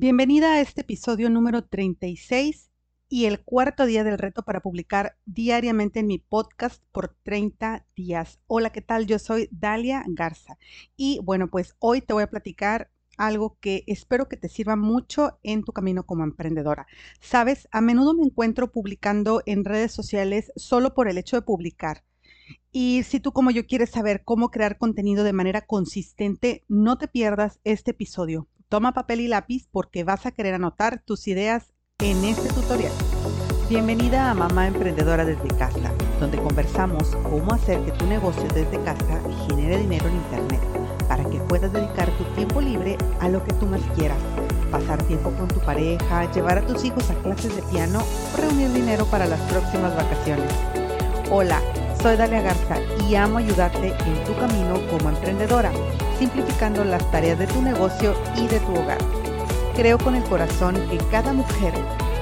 Bienvenida a este episodio número 36 y el cuarto día del reto para publicar diariamente en mi podcast por 30 días. Hola, ¿qué tal? Yo soy Dalia Garza y bueno, pues hoy te voy a platicar algo que espero que te sirva mucho en tu camino como emprendedora. Sabes, a menudo me encuentro publicando en redes sociales solo por el hecho de publicar. Y si tú como yo quieres saber cómo crear contenido de manera consistente, no te pierdas este episodio Toma papel y lápiz porque vas a querer anotar tus ideas en este tutorial. Bienvenida a Mamá Emprendedora desde casa, donde conversamos cómo hacer que tu negocio desde casa genere dinero en Internet para que puedas dedicar tu tiempo libre a lo que tú más quieras. Pasar tiempo con tu pareja, llevar a tus hijos a clases de piano o reunir dinero para las próximas vacaciones. Hola, soy Dalia Garza y amo ayudarte en tu camino como emprendedora simplificando las tareas de tu negocio y de tu hogar. Creo con el corazón que cada mujer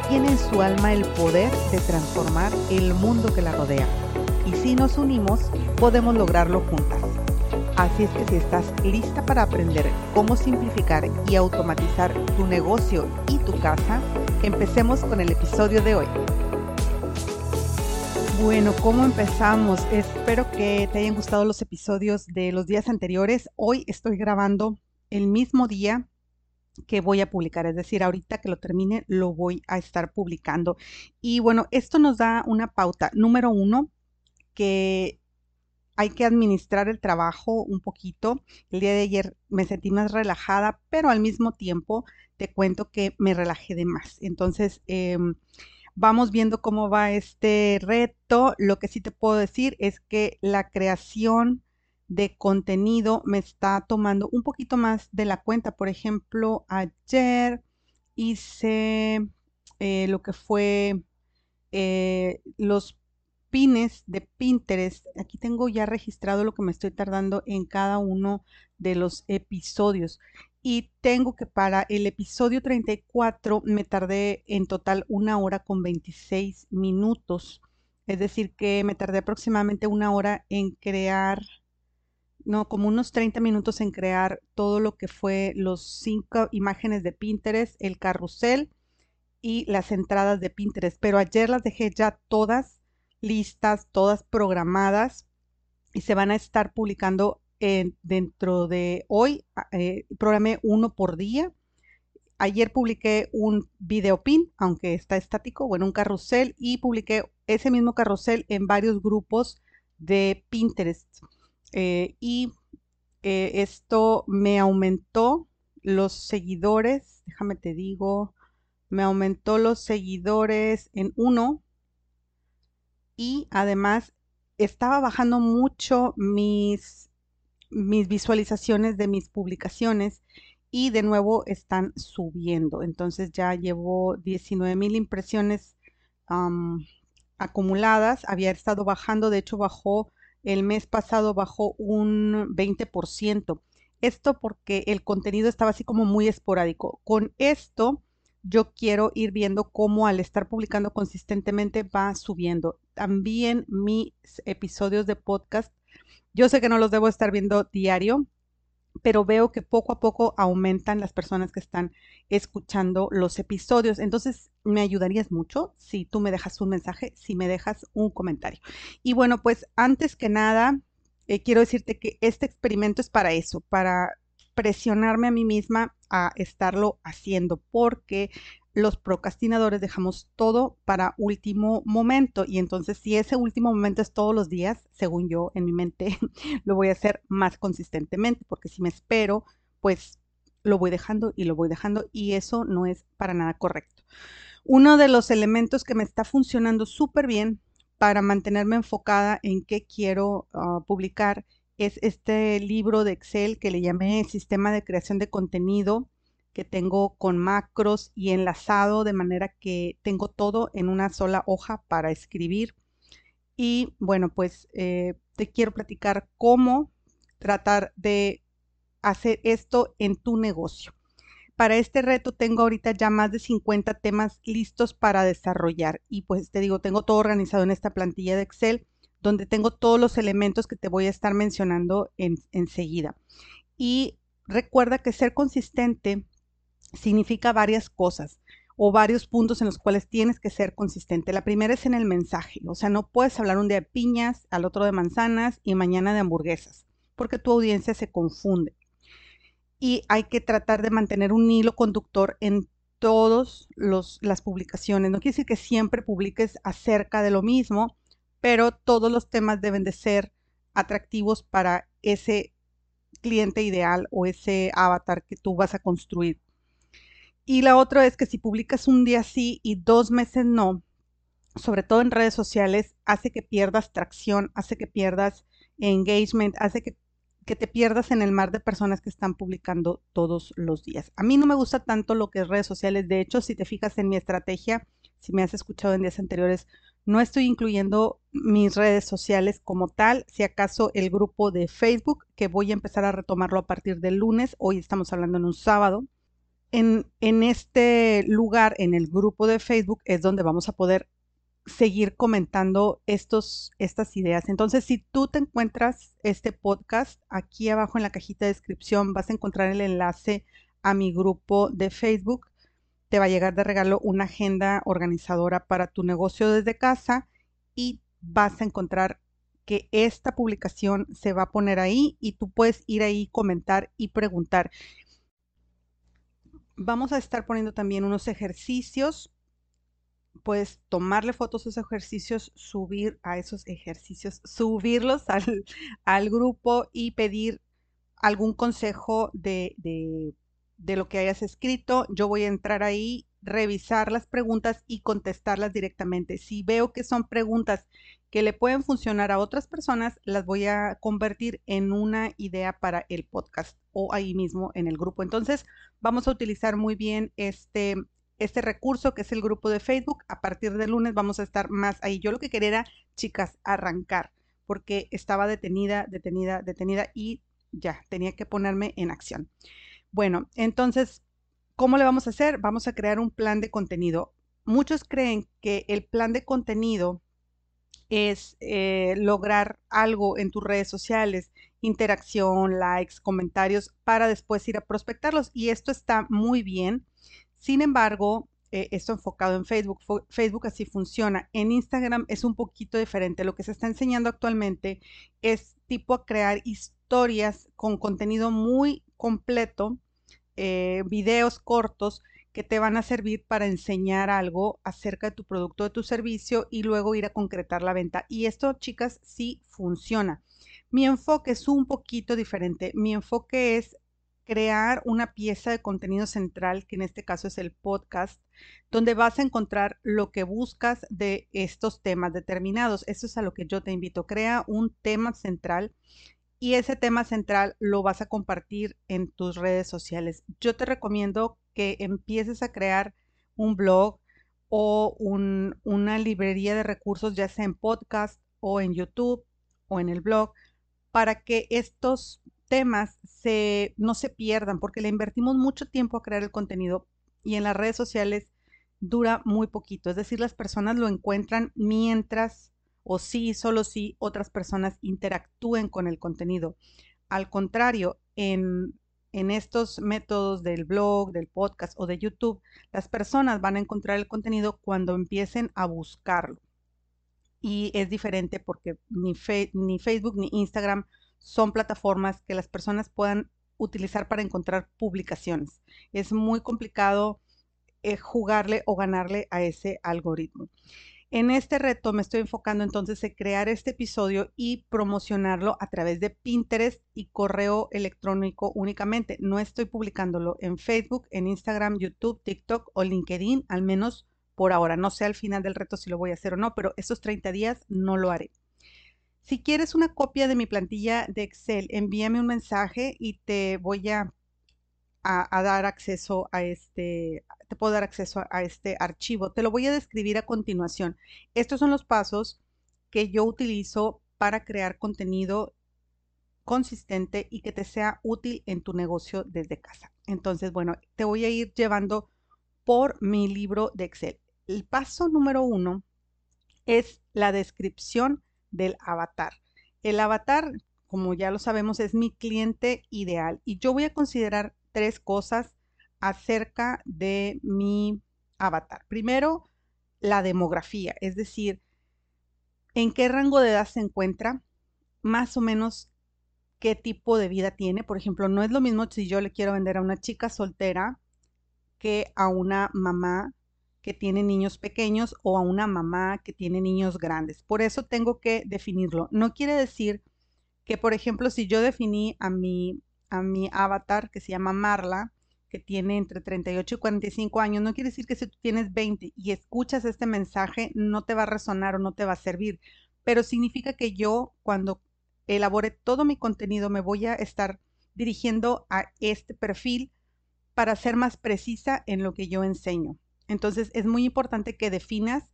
tiene en su alma el poder de transformar el mundo que la rodea. Y si nos unimos, podemos lograrlo juntas. Así es que si estás lista para aprender cómo simplificar y automatizar tu negocio y tu casa, empecemos con el episodio de hoy. Bueno, ¿cómo empezamos? Espero que te hayan gustado los episodios de los días anteriores. Hoy estoy grabando el mismo día que voy a publicar, es decir, ahorita que lo termine lo voy a estar publicando. Y bueno, esto nos da una pauta. Número uno, que hay que administrar el trabajo un poquito. El día de ayer me sentí más relajada, pero al mismo tiempo te cuento que me relajé de más. Entonces, eh, Vamos viendo cómo va este reto. Lo que sí te puedo decir es que la creación de contenido me está tomando un poquito más de la cuenta. Por ejemplo, ayer hice eh, lo que fue eh, los pines de Pinterest. Aquí tengo ya registrado lo que me estoy tardando en cada uno de los episodios y tengo que para el episodio 34 me tardé en total una hora con 26 minutos. Es decir, que me tardé aproximadamente una hora en crear, no, como unos 30 minutos en crear todo lo que fue los cinco imágenes de Pinterest, el carrusel y las entradas de Pinterest. Pero ayer las dejé ya todas listas, todas programadas y se van a estar publicando dentro de hoy eh, programé uno por día. Ayer publiqué un video pin, aunque está estático, bueno, un carrusel y publiqué ese mismo carrusel en varios grupos de Pinterest. Eh, y eh, esto me aumentó los seguidores, déjame te digo, me aumentó los seguidores en uno y además estaba bajando mucho mis mis visualizaciones de mis publicaciones y de nuevo están subiendo. Entonces ya llevo 19 mil impresiones acumuladas. Había estado bajando, de hecho bajó el mes pasado, bajó un 20%. Esto porque el contenido estaba así como muy esporádico. Con esto yo quiero ir viendo cómo al estar publicando consistentemente va subiendo. También mis episodios de podcast yo sé que no los debo estar viendo diario, pero veo que poco a poco aumentan las personas que están escuchando los episodios. Entonces, me ayudarías mucho si tú me dejas un mensaje, si me dejas un comentario. Y bueno, pues antes que nada, eh, quiero decirte que este experimento es para eso, para presionarme a mí misma a estarlo haciendo, porque los procrastinadores dejamos todo para último momento y entonces si ese último momento es todos los días, según yo en mi mente, lo voy a hacer más consistentemente porque si me espero, pues lo voy dejando y lo voy dejando y eso no es para nada correcto. Uno de los elementos que me está funcionando súper bien para mantenerme enfocada en qué quiero ah, publicar es este libro de Excel que le llamé Sistema de Creación de Contenido que tengo con macros y enlazado de manera que tengo todo en una sola hoja para escribir. Y bueno, pues eh, te quiero platicar cómo tratar de hacer esto en tu negocio. Para este reto tengo ahorita ya más de 50 temas listos para desarrollar y pues te digo, tengo todo organizado en esta plantilla de Excel donde tengo todos los elementos que te voy a estar mencionando enseguida. y recuerda que ser consistente significa varias cosas o varios puntos en los cuales tienes que ser consistente. La primera es en el mensaje, o sea, no puedes hablar un día de piñas, al otro de manzanas y mañana de hamburguesas, porque tu audiencia se confunde. Y hay que tratar de mantener un hilo conductor en todas las publicaciones. No quiere decir que siempre publiques acerca de lo mismo, pero todos los temas deben de ser atractivos para ese cliente ideal o ese avatar que tú vas a construir. Y la otra es que si publicas un día sí y dos meses no, sobre todo en redes sociales, hace que pierdas tracción, hace que pierdas engagement, hace que, te pierdas en el mar de personas que están publicando todos los días. A mí no me gusta tanto lo que es redes sociales. De hecho, si te fijas en mi estrategia, si me has escuchado en días anteriores, no estoy incluyendo mis redes sociales como tal, si acaso el grupo de Facebook, que voy a empezar a retomarlo a partir del lunes, hoy estamos hablando en un sábado en, este lugar, en el grupo de Facebook, es donde vamos a poder seguir comentando estos, estas ideas. Entonces, si tú te encuentras este podcast, aquí abajo en la cajita de descripción vas a encontrar el enlace a mi grupo de Facebook. Te va a llegar de regalo una agenda organizadora para tu negocio desde casa y vas a encontrar que esta publicación se va a poner ahí y tú puedes ir ahí, comentar y preguntar vamos a estar poniendo también unos ejercicios. Puedes tomarle fotos a esos ejercicios, subir a esos ejercicios, subirlos al, grupo y pedir algún consejo de, de lo que hayas escrito. Yo voy a entrar ahí, revisar las preguntas y contestarlas directamente. Si veo que son preguntas que le pueden funcionar a otras personas, las voy a convertir en una idea para el podcast o ahí mismo en el grupo. Entonces, vamos a utilizar muy bien este, este recurso que es el grupo de Facebook. A partir del lunes vamos a estar más ahí. Yo lo que quería era, chicas, arrancar, porque estaba detenida, detenida, detenida y ya, tenía que ponerme en acción. Bueno, entonces, ¿cómo le vamos a hacer? Vamos a crear un plan de contenido. Muchos creen que el plan de contenido es eh, lograr algo en tus redes sociales, interacción, likes, comentarios, para después ir a prospectarlos. Y esto está muy bien. Sin embargo, eh, esto enfocado en Facebook, Facebook así funciona. En Instagram es un poquito diferente. Lo que se está enseñando actualmente es tipo a crear historias con contenido muy completo, eh, videos cortos que te van a servir para enseñar algo acerca de tu producto, de tu servicio y luego ir a concretar la venta. Y esto, chicas, sí funciona. Mi enfoque es un poquito diferente. Mi enfoque es crear una pieza de contenido central, que en este caso es el podcast, donde vas a encontrar lo que buscas de estos temas determinados. Eso es a lo que yo te invito. Crea un tema central y ese tema central lo vas a compartir en tus redes sociales. Yo te recomiendo que empieces a crear un blog o una librería de recursos, ya sea en podcast o en YouTube o en el blog, para que estos temas se, no se pierdan, porque le invertimos mucho tiempo a crear el contenido y en las redes sociales dura muy poquito. Es decir, las personas lo encuentran mientras o sí, solo si otras personas interactúen con el contenido. Al contrario, en en estos métodos del blog, del podcast o de YouTube, las personas van a encontrar el contenido cuando empiecen a buscarlo. Y es diferente porque ni, Facebook ni Instagram son plataformas que las personas puedan utilizar para encontrar publicaciones. Es muy complicado eh, jugarle o ganarle a ese algoritmo. En este reto me estoy enfocando entonces en crear este episodio y promocionarlo a través de Pinterest y correo electrónico únicamente. No estoy publicándolo en Facebook, en Instagram, YouTube, TikTok o LinkedIn, al menos por ahora. No sé al final del reto si lo voy a hacer o no, pero estos 30 días no lo haré. Si quieres una copia de mi plantilla de Excel, envíame un mensaje y te voy a a, dar acceso a este, te puedo dar acceso a, este archivo. Te lo voy a describir a continuación. Estos son los pasos que yo utilizo para crear contenido consistente y que te sea útil en tu negocio desde casa. Entonces, bueno, te voy a ir llevando por mi libro de Excel. El paso número uno es la descripción del avatar. El avatar, como ya lo sabemos, es mi cliente ideal y yo voy a considerar tres cosas acerca de mi avatar. Primero, la demografía, es decir, en qué rango de edad se encuentra, más o menos qué tipo de vida tiene. Por ejemplo, no es lo mismo si yo le quiero vender a una chica soltera que a una mamá que tiene niños pequeños o a una mamá que tiene niños grandes. Por eso tengo que definirlo. No quiere decir que, por ejemplo, si yo definí a mi, a mi avatar que se llama Marla, que tiene entre 38 y 45 años, no quiere decir que si tú tienes 20 y escuchas este mensaje no te va a resonar o no te va a servir, pero significa que yo cuando elabore todo mi contenido me voy a estar dirigiendo a este perfil para ser más precisa en lo que yo enseño. Entonces es muy importante que definas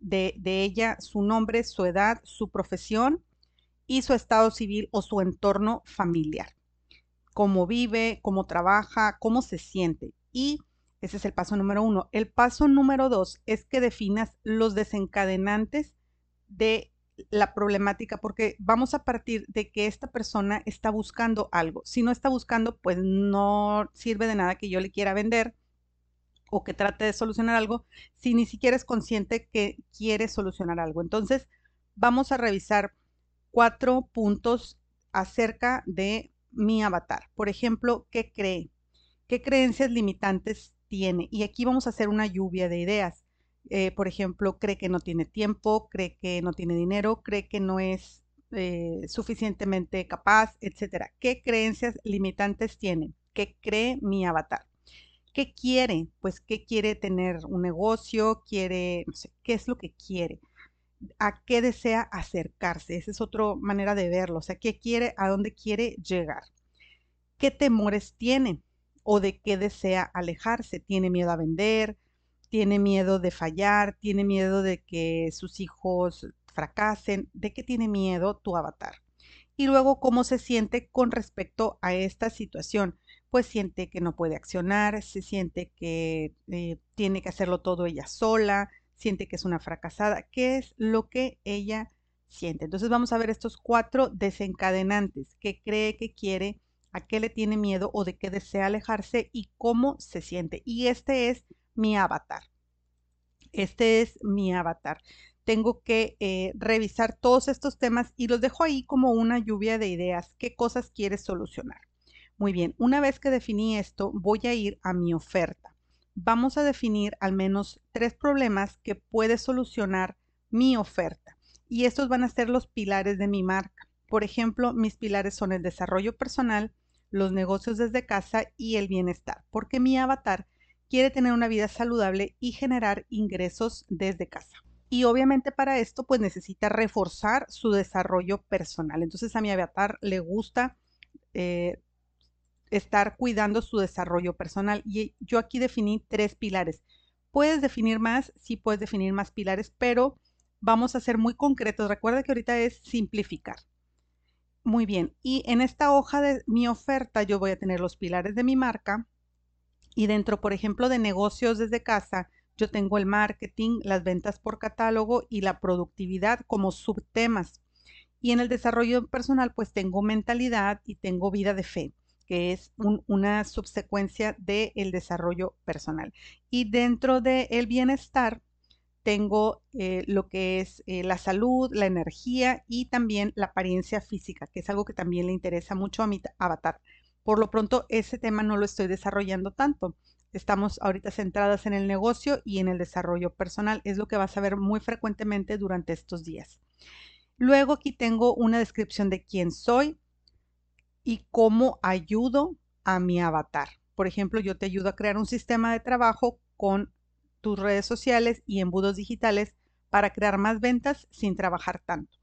de, de ella su nombre, su edad, su profesión y su estado civil o su entorno familiar. Cómo vive, cómo trabaja, cómo se siente. Y ese es el paso número uno. El paso número dos es que definas los desencadenantes de la problemática porque vamos a partir de que esta persona está buscando algo. Si no está buscando, pues no sirve de nada que yo le quiera vender o que trate de solucionar algo si ni siquiera es consciente que quiere solucionar algo. Entonces, vamos a revisar cuatro puntos acerca de mi avatar. Por ejemplo, ¿qué cree? ¿Qué creencias limitantes tiene? Y aquí vamos a hacer una lluvia de ideas. Eh, por ejemplo, cree que no tiene tiempo, cree que no tiene dinero, cree que no es eh, suficientemente capaz, etcétera. ¿Qué creencias limitantes tiene? ¿Qué cree mi avatar? ¿Qué quiere? Pues, ¿qué quiere tener un negocio? ¿Quiere, no sé, qué es lo que quiere? A qué desea acercarse. Esa es otra manera de verlo. O sea, qué quiere, a dónde quiere llegar. ¿Qué temores tiene o de qué desea alejarse? ¿Tiene miedo a vender? ¿Tiene miedo de fallar? ¿Tiene miedo de que sus hijos fracasen? ¿De qué tiene miedo tu avatar? Y luego, ¿cómo se siente con respecto a esta situación? Pues siente que no puede accionar, se siente que eh, tiene que hacerlo todo ella sola, siente que es una fracasada, qué es lo que ella siente. Entonces vamos a ver estos cuatro desencadenantes, qué cree que quiere, a qué le tiene miedo o de qué desea alejarse y cómo se siente. Y este es mi avatar. Este es mi avatar. Tengo que eh, revisar todos estos temas y los dejo ahí como una lluvia de ideas. ¿Qué cosas quieres solucionar? Muy bien, una vez que definí esto, voy a ir a mi oferta vamos a definir al menos tres problemas que puede solucionar mi oferta. Y estos van a ser los pilares de mi marca. Por ejemplo, mis pilares son el desarrollo personal, los negocios desde casa y el bienestar, porque mi avatar quiere tener una vida saludable y generar ingresos desde casa. Y obviamente para esto pues necesita reforzar su desarrollo personal. Entonces a mi avatar le gusta eh, estar cuidando su desarrollo personal. Y yo aquí definí tres pilares. Puedes definir más, sí puedes definir más pilares, pero vamos a ser muy concretos. Recuerda que ahorita es simplificar. Muy bien, y en esta hoja de mi oferta yo voy a tener los pilares de mi marca y dentro, por ejemplo, de negocios desde casa, yo tengo el marketing, las ventas por catálogo y la productividad como subtemas. Y en el desarrollo personal, pues tengo mentalidad y tengo vida de fe que es una subsecuencia del desarrollo personal. Y dentro del bienestar tengo eh, lo que es eh, la salud, la energía y también la apariencia física, que es algo que también le interesa mucho a mi avatar. Por lo pronto, ese tema no lo estoy desarrollando tanto. Estamos ahorita centradas en el negocio y en el desarrollo personal. Es lo que vas a ver muy frecuentemente durante estos días. Luego aquí tengo una descripción de quién soy, y cómo ayudo a mi avatar. Por ejemplo, yo te ayudo a crear un sistema de trabajo con tus redes sociales y embudos digitales para crear más ventas sin trabajar tanto.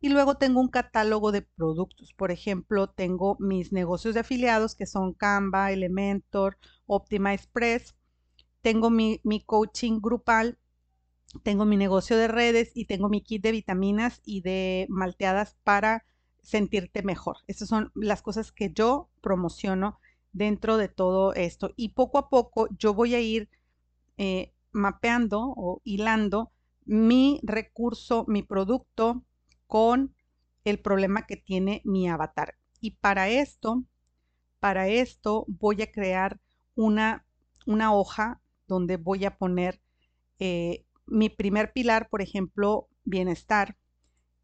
Y luego tengo un catálogo de productos. Por ejemplo, tengo mis negocios de afiliados que son Canva, Elementor, Optima Express. Tengo mi, mi coaching grupal. Tengo mi negocio de redes y tengo mi kit de vitaminas y de malteadas para sentirte mejor. Estas son las cosas que yo promociono dentro de todo esto. Y poco a poco yo voy a ir eh, mapeando o hilando mi recurso, mi producto con el problema que tiene mi avatar. Y para esto, para esto voy a crear una, una hoja donde voy a poner eh, mi primer pilar, por ejemplo, bienestar,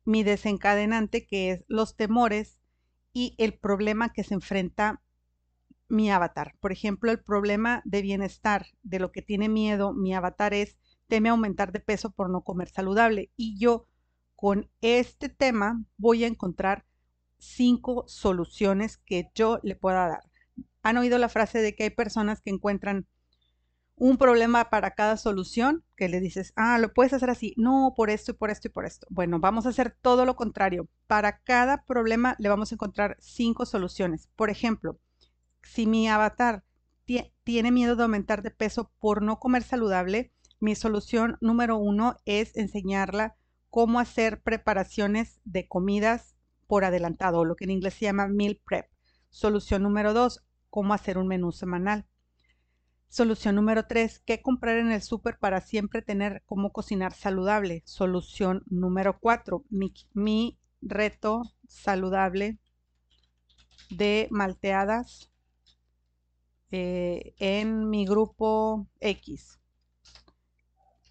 mi desencadenante, que es los temores, y el problema que se enfrenta mi avatar. Por ejemplo, el problema de bienestar, de lo que tiene miedo mi avatar es teme aumentar de peso por no comer saludable. Y yo con este tema voy a encontrar cinco soluciones que yo le pueda dar. ¿Han oído la frase de que hay personas que encuentran un problema para cada solución? Que le dices, ah, lo puedes hacer así. No, por esto y por esto y por esto. Bueno, vamos a hacer todo lo contrario. Para cada problema le vamos a encontrar cinco soluciones. Por ejemplo, si mi avatar tiene miedo de aumentar de peso por no comer saludable, mi solución número uno es enseñarla cómo hacer preparaciones de comidas por adelantado, lo que en inglés se llama meal prep. Solución número dos, cómo hacer un menú semanal. Solución número tres, qué comprar en el súper para siempre tener cómo cocinar saludable. Solución número cuatro, mi, mi reto saludable de malteadas eh, en mi grupo X.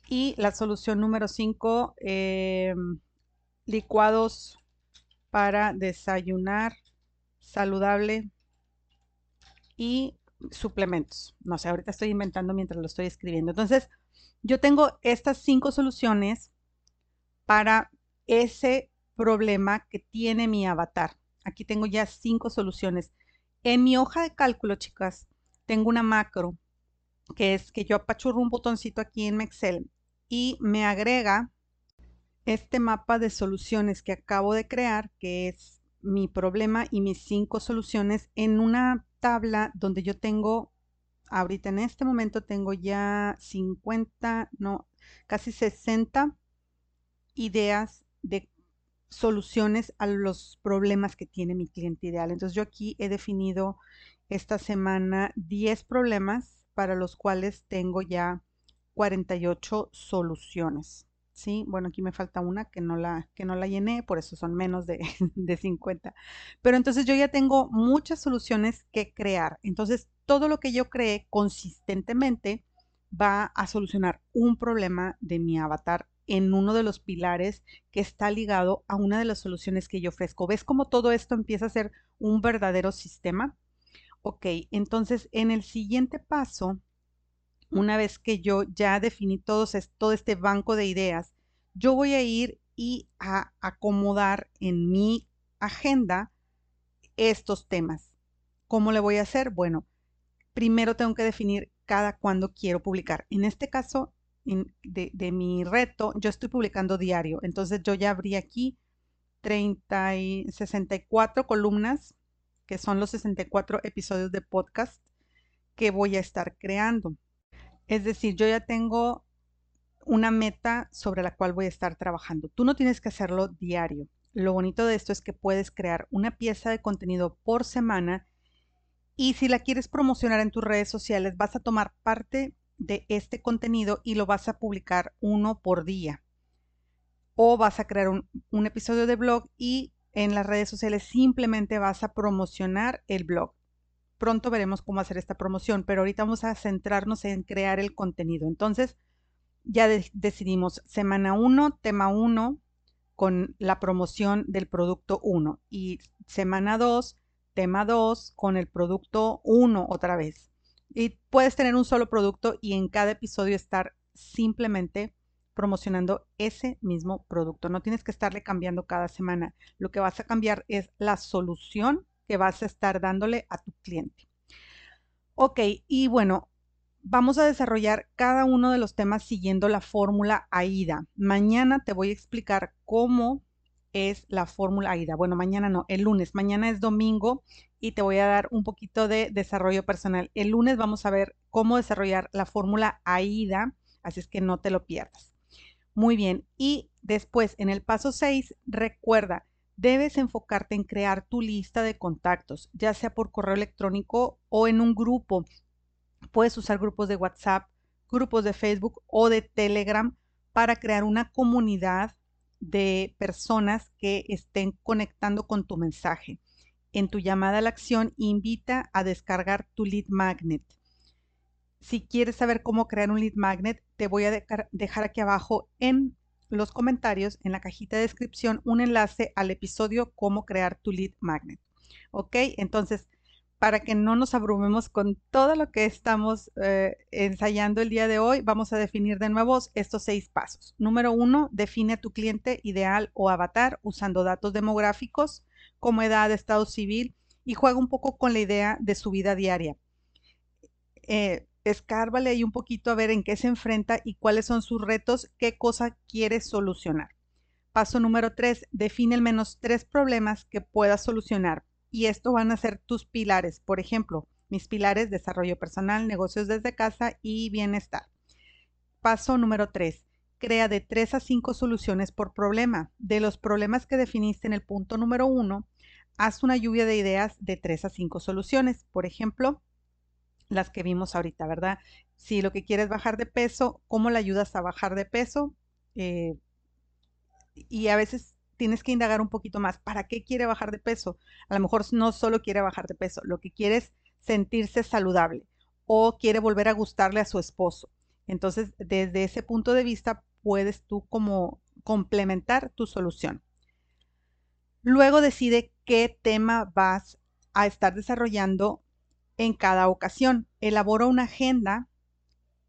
Y la solución número 5, em, licuados para desayunar saludable y suplementos. No sé, ahorita estoy inventando mientras lo estoy escribiendo. Entonces, yo tengo estas cinco soluciones para ese problema que tiene mi avatar. Aquí tengo ya cinco soluciones. En mi hoja de cálculo, chicas, tengo una macro que es que yo apachurro un botoncito aquí en Excel y me agrega este mapa de soluciones que acabo de crear, que es mi problema y mis cinco soluciones en una tabla donde yo tengo, ahorita en este momento tengo ya 50, no, casi 60 ideas de soluciones a los problemas que tiene mi cliente ideal. Entonces yo aquí he definido esta semana 10 problemas para los cuales tengo ya 48 soluciones. ¿Sí? Bueno, aquí me falta una que no la, que no la llené, por eso son menos de, de 50. Pero entonces yo ya tengo muchas soluciones que crear. Entonces, todo lo que yo cree consistentemente va a solucionar un problema de mi avatar en uno de los pilares que está ligado a una de las soluciones que yo ofrezco. ¿Ves cómo todo esto empieza a ser un verdadero sistema? Ok, entonces en el siguiente paso, una vez que yo ya definí todo este banco de ideas, yo voy a ir y a acomodar en mi agenda estos temas. ¿Cómo le voy a hacer? Bueno, primero tengo que definir cada cuándo quiero publicar. En este caso, de, de, mi reto, yo estoy publicando diario. Entonces yo ya abrí aquí 30 y 64 columnas que son los 64 episodios de podcast que voy a estar creando. Es decir, yo ya tengo una meta sobre la cual voy a estar trabajando. Tú no tienes que hacerlo diario. Lo bonito de esto es que puedes crear una pieza de contenido por semana y si la quieres promocionar en tus redes sociales, vas a tomar parte de este contenido y lo vas a publicar uno por día. O vas a crear un, episodio de blog y en las redes sociales simplemente vas a promocionar el blog. Pronto veremos cómo hacer esta promoción, pero ahorita vamos a centrarnos en crear el contenido. Entonces, ya decidimos semana 1, tema 1, con la promoción del producto 1 y semana 2, tema 2, con el producto 1 otra vez. Y puedes tener un solo producto y en cada episodio estar simplemente promocionando ese mismo producto. No tienes que estarle cambiando cada semana. Lo que vas a cambiar es la solución que vas a estar dándole a tu cliente. Ok, y bueno, vamos a desarrollar cada uno de los temas siguiendo la fórmula AIDA. Mañana te voy a explicar cómo es la fórmula AIDA. Bueno, mañana no, el lunes. Mañana es domingo y te voy a dar un poquito de desarrollo personal. El lunes vamos a ver cómo desarrollar la fórmula AIDA, así es que no te lo pierdas. Muy bien. Y después, en el paso 6, recuerda, debes enfocarte en crear tu lista de contactos, ya sea por correo electrónico o en un grupo. Puedes usar grupos de WhatsApp, grupos de Facebook o de Telegram para crear una comunidad de personas que estén conectando con tu mensaje. En tu llamada a la acción, invita a descargar tu lead magnet. Si quieres saber cómo crear un lead magnet, te voy a dejar aquí abajo en los comentarios, en la cajita de descripción, un enlace al episodio Cómo crear tu lead magnet. ¿Ok? Entonces, para que no nos abrumemos con todo lo que estamos eh, ensayando el día de hoy, vamos a definir de nuevo estos seis pasos. Número uno, define a tu cliente ideal o avatar usando datos demográficos como edad, estado civil y juega un poco con la idea de su vida diaria. Eh, escárvale ahí un poquito a ver en qué se enfrenta y cuáles son sus retos, qué cosa quiere solucionar. Paso número tres, define al menos tres problemas que puedas solucionar. Y esto van a ser tus pilares. Por ejemplo, mis pilares, desarrollo personal, negocios desde casa y bienestar. Paso número tres, crea de tres a cinco soluciones por problema. De los problemas que definiste en el punto número uno, haz una lluvia de ideas de tres a cinco soluciones. Por ejemplo, las que vimos ahorita, ¿verdad? Si lo que quieres bajar de peso, ¿cómo le ayudas a bajar de peso? Eh, y a veces tienes que indagar un poquito más. ¿Para qué quiere bajar de peso? A lo mejor no solo quiere bajar de peso, lo que quiere es sentirse saludable o quiere volver a gustarle a su esposo. Entonces, desde ese punto de vista, puedes tú como complementar tu solución. Luego decide qué tema vas a estar desarrollando en cada ocasión. Elabora una agenda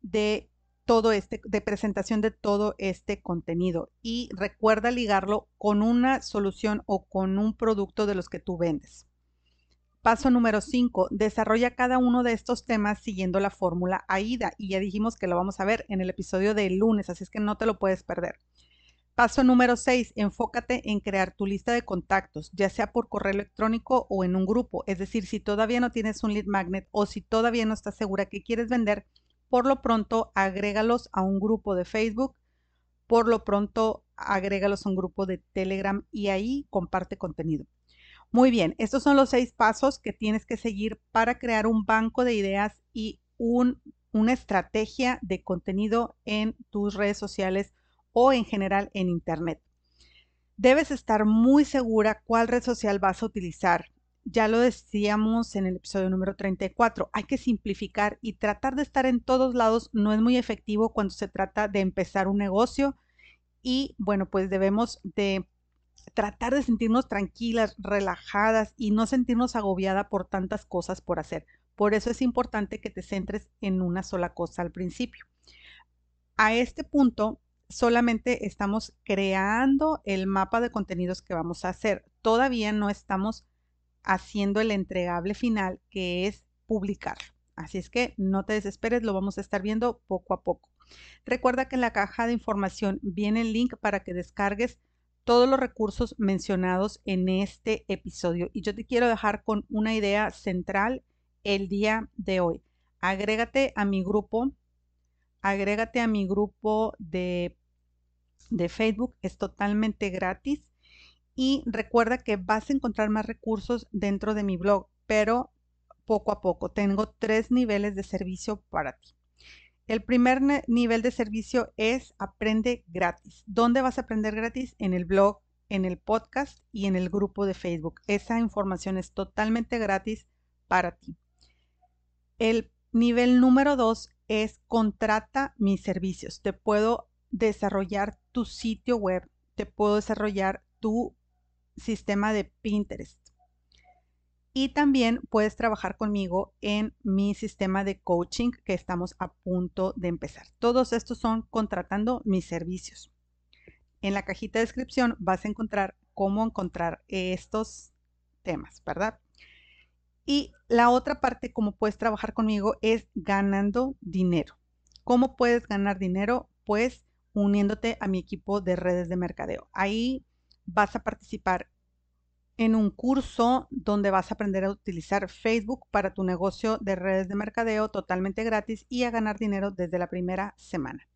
de todo este, de presentación de todo este contenido y recuerda ligarlo con una solución o con un producto de los que tú vendes. Paso número 5. Desarrolla cada uno de estos temas siguiendo la fórmula AIDA y ya dijimos que lo vamos a ver en el episodio del lunes, así es que no te lo puedes perder. Paso número 6. Enfócate en crear tu lista de contactos, ya sea por correo electrónico o en un grupo. Es decir, si todavía no tienes un lead magnet o si todavía no estás segura que quieres vender, por lo pronto agrégalos a un grupo de Facebook, por lo pronto agrégalos a un grupo de Telegram y ahí comparte contenido. Muy bien, estos son los seis pasos que tienes que seguir para crear un banco de ideas y una estrategia de contenido en tus redes sociales o en general en Internet. Debes estar muy segura cuál red social vas a utilizar. Ya lo decíamos en el episodio número 34, hay que simplificar y tratar de estar en todos lados no es muy efectivo cuando se trata de empezar un negocio y bueno, pues debemos de tratar de sentirnos tranquilas, relajadas y no sentirnos agobiada por tantas cosas por hacer. Por eso es importante que te centres en una sola cosa al principio. A este punto solamente estamos creando el mapa de contenidos que vamos a hacer. Todavía no estamos haciendo el entregable final que es publicar. Así es que no te desesperes, lo vamos a estar viendo poco a poco. Recuerda que en la caja de información viene el link para que descargues todos los recursos mencionados en este episodio. Y yo te quiero dejar con una idea central el día de hoy. Agrégate a mi grupo agrégate a mi grupo de, de Facebook, es totalmente gratis. Y recuerda que vas a encontrar más recursos dentro de mi blog, pero poco a poco. Tengo tres niveles de servicio para ti. El primer nivel de servicio es aprende gratis. ¿Dónde vas a aprender gratis? En el blog, en el podcast y en el grupo de Facebook. Esa información es totalmente gratis para ti. El nivel número dos es contrata mis servicios. Te puedo desarrollar tu sitio web, te puedo desarrollar tu sistema de Pinterest. Y también puedes trabajar conmigo en mi sistema de coaching que estamos a punto de empezar. Todos estos son contratando mis servicios. En la cajita de descripción vas a encontrar cómo encontrar estos temas, ¿verdad? Y la otra parte, cómo puedes trabajar conmigo, es ganando dinero. ¿Cómo puedes ganar dinero? Pues uniéndote a mi equipo de redes de mercadeo. Ahí vas a participar en un curso donde vas a aprender a utilizar Facebook para tu negocio de redes de mercadeo totalmente gratis y a ganar dinero desde la primera semana.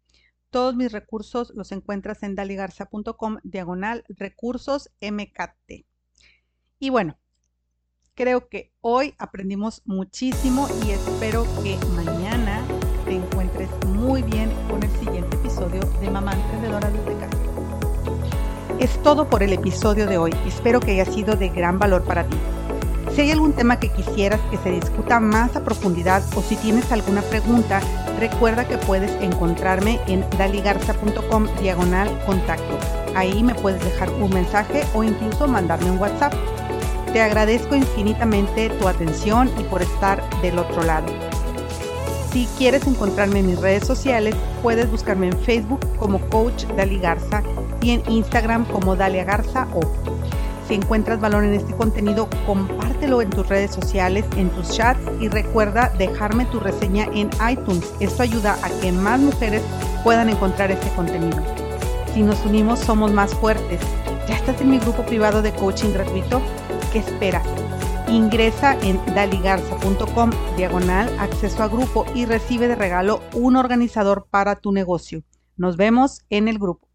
Todos mis recursos los encuentras en daligarza.com diagonal recursos MKT. Y bueno, Creo que hoy aprendimos muchísimo y espero que mañana te encuentres muy bien con el siguiente episodio de Mamá Emprendedora desde casa. Es todo por el episodio de hoy. Espero que haya sido de gran valor para ti. Si hay algún tema que quisieras que se discuta más a profundidad o si tienes alguna pregunta, recuerda que puedes encontrarme en daligarza.com diagonal contacto. Ahí me puedes dejar un mensaje o incluso mandarme un WhatsApp. Te agradezco infinitamente tu atención y por estar del otro lado. Si quieres encontrarme en mis redes sociales, puedes buscarme en Facebook como Coach Dali Garza y en Instagram como Dalia Garza o. Si encuentras valor en este contenido, compártelo en tus redes sociales, en tus chats y recuerda dejarme tu reseña en iTunes. Esto ayuda a que más mujeres puedan encontrar este contenido. Si nos unimos, somos más fuertes. ¿Ya estás en mi grupo privado de coaching gratuito? ¿Qué esperas? Ingresa en daligarza.com diagonal acceso a grupo y recibe de regalo un organizador para tu negocio. Nos vemos en el grupo.